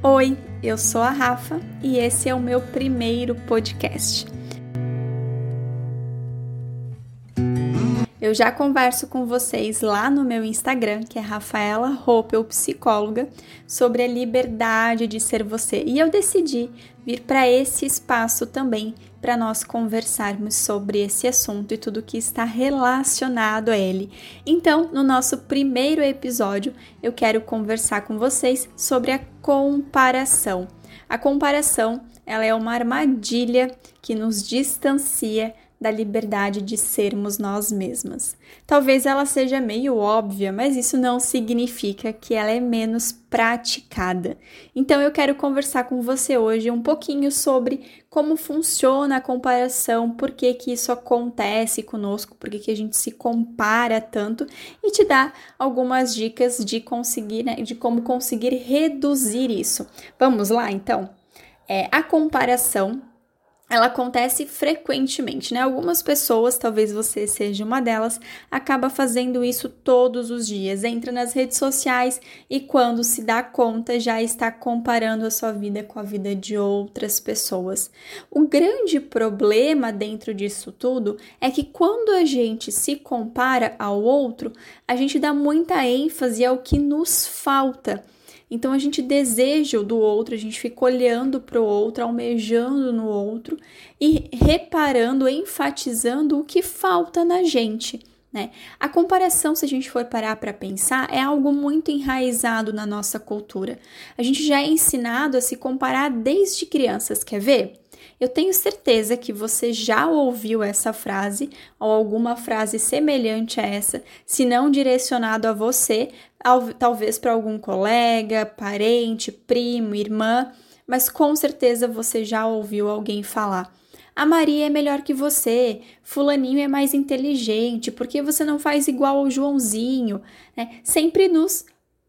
Oi, eu sou a Rafa e esse é o meu primeiro podcast. Eu já converso com vocês lá no meu Instagram, que é Rafaela Roppel Psicóloga, sobre a liberdade de ser você. E eu decidi vir para esse espaço também para nós conversarmos sobre esse assunto e tudo que está relacionado a ele. Então, no nosso primeiro episódio, eu quero conversar com vocês sobre a comparação. A comparação, ela é uma armadilha que nos distancia da liberdade de sermos nós mesmas. Talvez ela seja meio óbvia, mas isso não significa que ela é menos praticada. Então eu quero conversar com você hoje um pouquinho sobre como funciona a comparação, por que, que isso acontece conosco, por que, que a gente se compara tanto e te dar algumas dicas de conseguir, né, de como conseguir reduzir isso. Vamos lá então? É, a comparação ela acontece frequentemente, né? Algumas pessoas, talvez você seja uma delas, acaba fazendo isso todos os dias. Entra nas redes sociais e quando se dá conta já está comparando a sua vida com a vida de outras pessoas. O grande problema dentro disso tudo é que quando a gente se compara ao outro, a gente dá muita ênfase ao que nos falta. Então a gente deseja o do outro, a gente fica olhando para o outro, almejando no outro e reparando, enfatizando o que falta na gente. Né? A comparação, se a gente for parar para pensar, é algo muito enraizado na nossa cultura. A gente já é ensinado a se comparar desde crianças, quer ver? Eu tenho certeza que você já ouviu essa frase ou alguma frase semelhante a essa, se não direcionado a você, talvez para algum colega, parente, primo, irmã, mas com certeza você já ouviu alguém falar. A Maria é melhor que você, Fulaninho é mais inteligente, porque você não faz igual ao Joãozinho, né? Sempre nos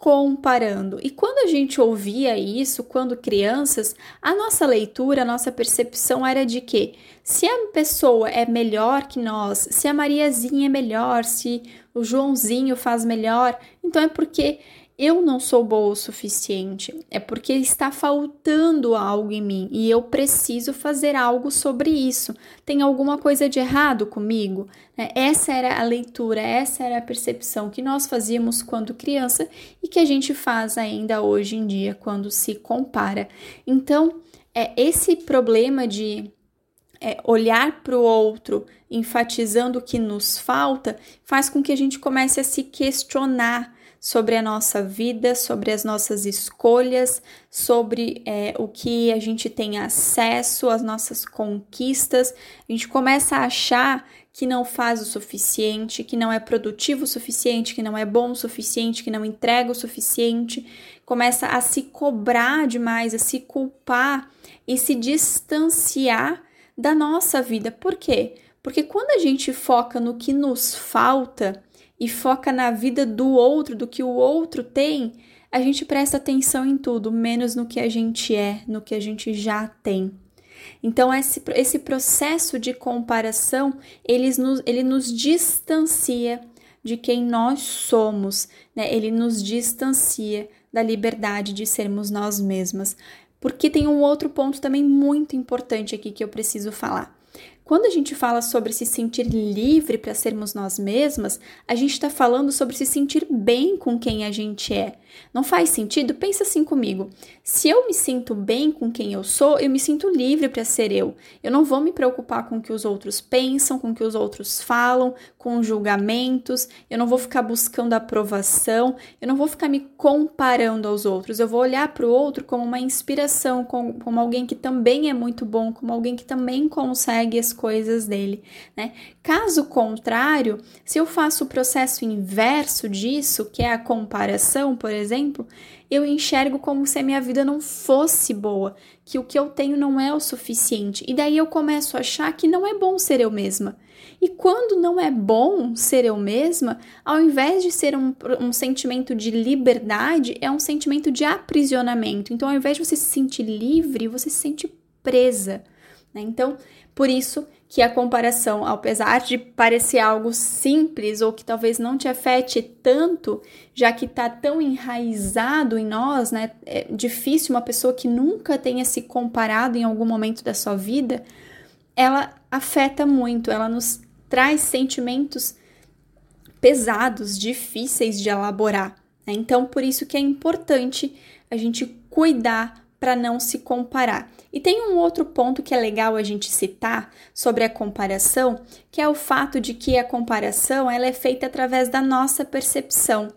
comparando. E quando a gente ouvia isso, quando crianças, a nossa leitura, a nossa percepção era de que se a pessoa é melhor que nós, se a Mariazinha é melhor, se o Joãozinho faz melhor, então é porque eu não sou boa o suficiente, é porque está faltando algo em mim e eu preciso fazer algo sobre isso. Tem alguma coisa de errado comigo? Né? Essa era a leitura, essa era a percepção que nós fazíamos quando criança e que a gente faz ainda hoje em dia quando se compara. Então, é esse problema de é, olhar para o outro, enfatizando o que nos falta, faz com que a gente comece a se questionar sobre a nossa vida, sobre as nossas escolhas, sobre é, o que a gente tem acesso, as nossas conquistas. A gente começa a achar que não faz o suficiente, que não é produtivo o suficiente, que não é bom o suficiente, que não entrega o suficiente, começa a se cobrar demais, a se culpar e se distanciar da nossa vida. Por quê? Porque quando a gente foca no que nos falta, e foca na vida do outro, do que o outro tem, a gente presta atenção em tudo, menos no que a gente é, no que a gente já tem. Então, esse, esse processo de comparação, ele nos, ele nos distancia de quem nós somos, né? ele nos distancia da liberdade de sermos nós mesmas. Porque tem um outro ponto também muito importante aqui que eu preciso falar. Quando a gente fala sobre se sentir livre para sermos nós mesmas, a gente está falando sobre se sentir bem com quem a gente é. Não faz sentido? Pensa assim comigo. Se eu me sinto bem com quem eu sou, eu me sinto livre para ser eu. Eu não vou me preocupar com o que os outros pensam, com o que os outros falam, com julgamentos. Eu não vou ficar buscando aprovação. Eu não vou ficar me comparando aos outros. Eu vou olhar para o outro como uma inspiração, como, alguém que também é muito bom, como alguém que também consegue coisas dele, né? Caso contrário, se eu faço o processo inverso disso, que é a comparação, por exemplo, eu enxergo como se a minha vida não fosse boa, que o que eu tenho não é o suficiente, e daí eu começo a achar que não é bom ser eu mesma. E quando não é bom ser eu mesma, ao invés de ser um, um sentimento de liberdade, é um sentimento de aprisionamento. Então, ao invés de você se sentir livre, você se sente presa. Né? Então, por isso que a comparação, apesar de parecer algo simples ou que talvez não te afete tanto, já que está tão enraizado em nós, né? É difícil uma pessoa que nunca tenha se comparado em algum momento da sua vida, ela afeta muito, ela nos traz sentimentos pesados, difíceis de elaborar. Né? Então, por isso que é importante a gente cuidar para não se comparar. E tem um outro ponto que é legal a gente citar sobre a comparação, que é o fato de que a comparação ela é feita através da nossa percepção.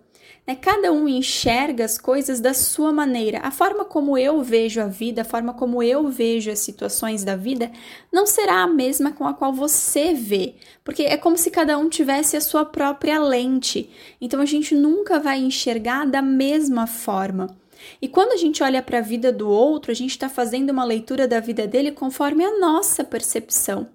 Né? Cada um enxerga as coisas da sua maneira. A forma como eu vejo a vida, a forma como eu vejo as situações da vida, não será a mesma com a qual você vê, porque é como se cada um tivesse a sua própria lente. Então a gente nunca vai enxergar da mesma forma. E quando a gente olha para a vida do outro, a gente está fazendo uma leitura da vida dele conforme a nossa percepção.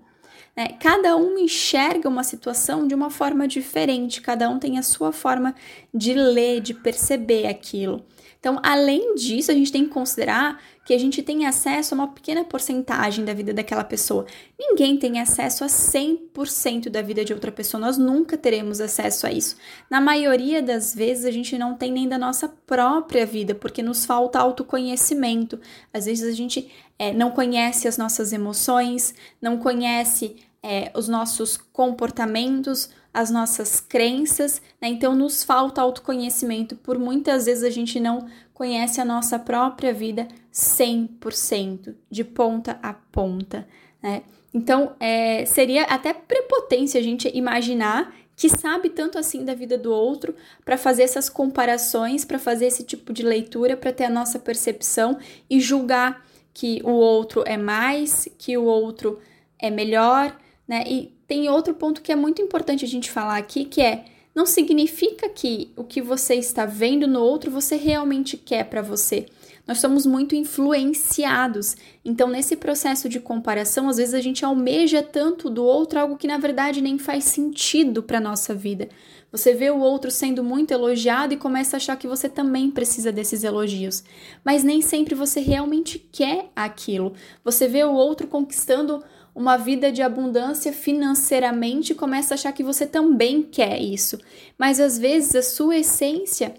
Né? Cada um enxerga uma situação de uma forma diferente, cada um tem a sua forma de ler, de perceber aquilo. Então, além disso, a gente tem que considerar que a gente tem acesso a uma pequena porcentagem da vida daquela pessoa. Ninguém tem acesso a 100% da vida de outra pessoa, nós nunca teremos acesso a isso. Na maioria das vezes, a gente não tem nem da nossa própria vida, porque nos falta autoconhecimento. Às vezes, a gente é, não conhece as nossas emoções, não conhece é, os nossos comportamentos, as nossas crenças, né? Então nos falta autoconhecimento, por muitas vezes a gente não conhece a nossa própria vida 100%, de ponta a ponta, né? Então é, seria até prepotência a gente imaginar que sabe tanto assim da vida do outro para fazer essas comparações, para fazer esse tipo de leitura, para ter a nossa percepção e julgar que o outro é mais, que o outro é melhor, né? E tem outro ponto que é muito importante a gente falar aqui, que é não significa que o que você está vendo no outro você realmente quer para você. Nós somos muito influenciados. Então, nesse processo de comparação, às vezes a gente almeja tanto do outro algo que na verdade nem faz sentido para nossa vida. Você vê o outro sendo muito elogiado e começa a achar que você também precisa desses elogios. Mas nem sempre você realmente quer aquilo. Você vê o outro conquistando uma vida de abundância financeiramente e começa a achar que você também quer isso. Mas às vezes a sua essência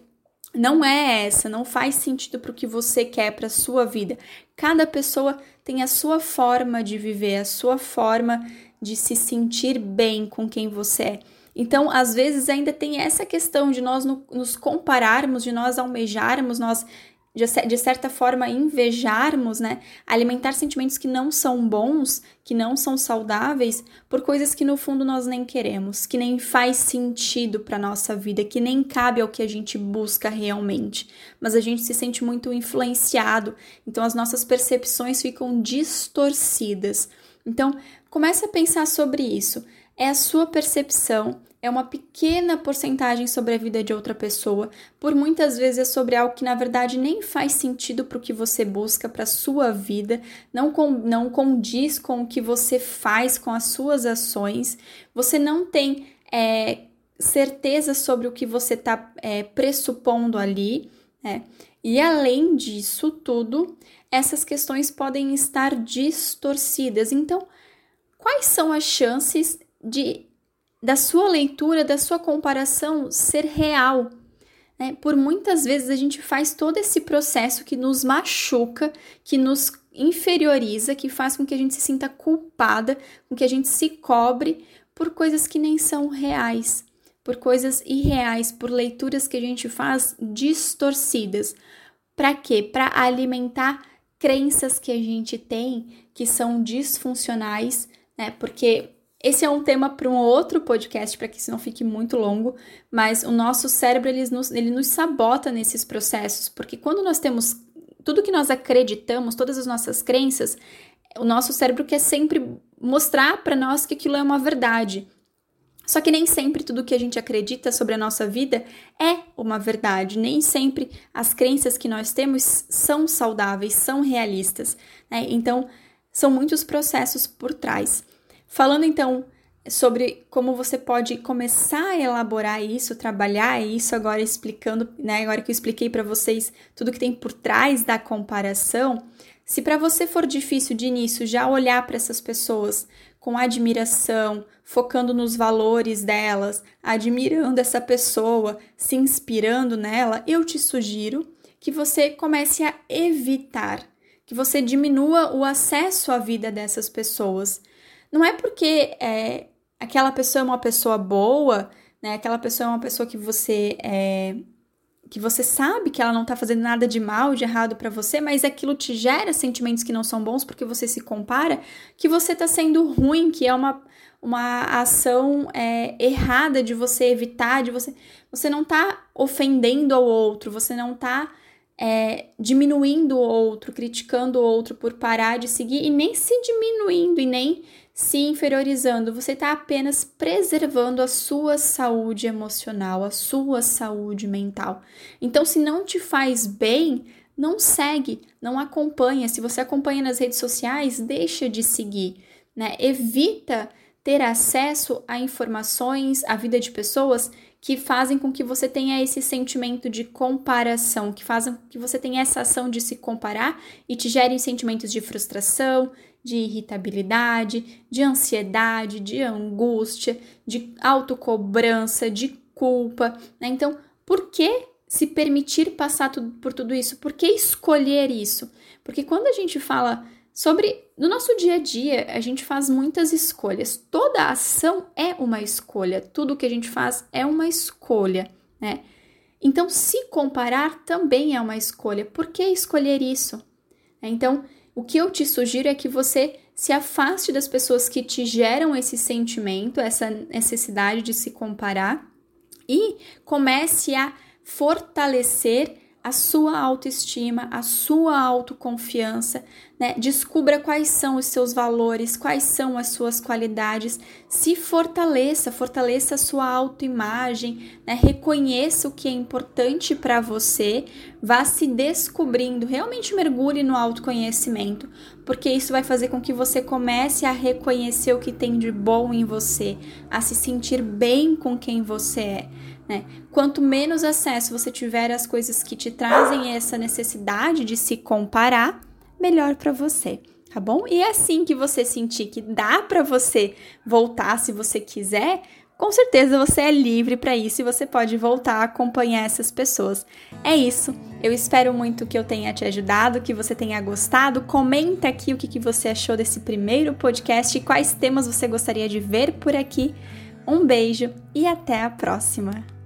não é essa, não faz sentido para o que você quer para a sua vida. Cada pessoa tem a sua forma de viver, a sua forma de se sentir bem com quem você é. Então, às vezes, ainda tem essa questão de nós nos compararmos, de nós almejarmos, nós de, certa forma invejarmos, né? Alimentar sentimentos que não são bons, que não são saudáveis, por coisas que no fundo nós nem queremos, que nem faz sentido para nossa vida, que nem cabe ao que a gente busca realmente. Mas a gente se sente muito influenciado, então as nossas percepções ficam distorcidas. Então, comece a pensar sobre isso. É a sua percepção é uma pequena porcentagem sobre a vida de outra pessoa, por muitas vezes é sobre algo que na verdade nem faz sentido para o que você busca para sua vida, não, com, não condiz com o que você faz com as suas ações, você não tem é, certeza sobre o que você está é, pressupondo ali, né? E além disso tudo, essas questões podem estar distorcidas. Então, quais são as chances de da sua leitura, da sua comparação ser real. Né? Por muitas vezes a gente faz todo esse processo que nos machuca, que nos inferioriza, que faz com que a gente se sinta culpada, com que a gente se cobre por coisas que nem são reais, por coisas irreais, por leituras que a gente faz distorcidas. Para quê? Para alimentar crenças que a gente tem que são disfuncionais, né? Porque esse é um tema para um outro podcast, para que isso não fique muito longo, mas o nosso cérebro ele nos, ele nos sabota nesses processos, porque quando nós temos tudo que nós acreditamos, todas as nossas crenças, o nosso cérebro quer sempre mostrar para nós que aquilo é uma verdade. Só que nem sempre tudo que a gente acredita sobre a nossa vida é uma verdade, nem sempre as crenças que nós temos são saudáveis, são realistas. Né? Então, são muitos processos por trás. Falando então sobre como você pode começar a elaborar isso, trabalhar isso, agora explicando, né, agora que eu expliquei para vocês tudo que tem por trás da comparação, se para você for difícil de início já olhar para essas pessoas com admiração, focando nos valores delas, admirando essa pessoa, se inspirando nela, eu te sugiro que você comece a evitar, que você diminua o acesso à vida dessas pessoas. Não é porque é, aquela pessoa é uma pessoa boa, né? Aquela pessoa é uma pessoa que você é, que você sabe que ela não tá fazendo nada de mal, de errado para você, mas aquilo te gera sentimentos que não são bons porque você se compara, que você tá sendo ruim, que é uma, uma ação é, errada de você evitar, de você. Você não tá ofendendo ao outro, você não tá é, diminuindo o outro, criticando o outro por parar de seguir e nem se diminuindo e nem se inferiorizando, você está apenas preservando a sua saúde emocional, a sua saúde mental. Então, se não te faz bem, não segue, não acompanha. Se você acompanha nas redes sociais, deixa de seguir, né? Evita ter acesso a informações, a vida de pessoas que fazem com que você tenha esse sentimento de comparação, que fazem com que você tenha essa ação de se comparar e te gerem sentimentos de frustração, de irritabilidade, de ansiedade, de angústia, de autocobrança, de culpa. Né? Então, por que se permitir passar por tudo isso? Por que escolher isso? Porque quando a gente fala sobre no nosso dia a dia, a gente faz muitas escolhas. Toda ação é uma escolha. Tudo que a gente faz é uma escolha, né? Então, se comparar também é uma escolha. Por que escolher isso? Então, o que eu te sugiro é que você se afaste das pessoas que te geram esse sentimento, essa necessidade de se comparar e comece a fortalecer a sua autoestima, a sua autoconfiança, né? Descubra quais são os seus valores, quais são as suas qualidades, se fortaleça, fortaleça a sua autoimagem, né? Reconheça o que é importante para você, vá se descobrindo, realmente mergulhe no autoconhecimento, porque isso vai fazer com que você comece a reconhecer o que tem de bom em você, a se sentir bem com quem você é. Né? Quanto menos acesso você tiver às coisas que te trazem essa necessidade de se comparar, melhor para você, tá bom? E é assim que você sentir que dá para você voltar se você quiser, com certeza você é livre para isso e você pode voltar a acompanhar essas pessoas. É isso. Eu espero muito que eu tenha te ajudado, que você tenha gostado. Comenta aqui o que, que você achou desse primeiro podcast e quais temas você gostaria de ver por aqui. Um beijo e até a próxima!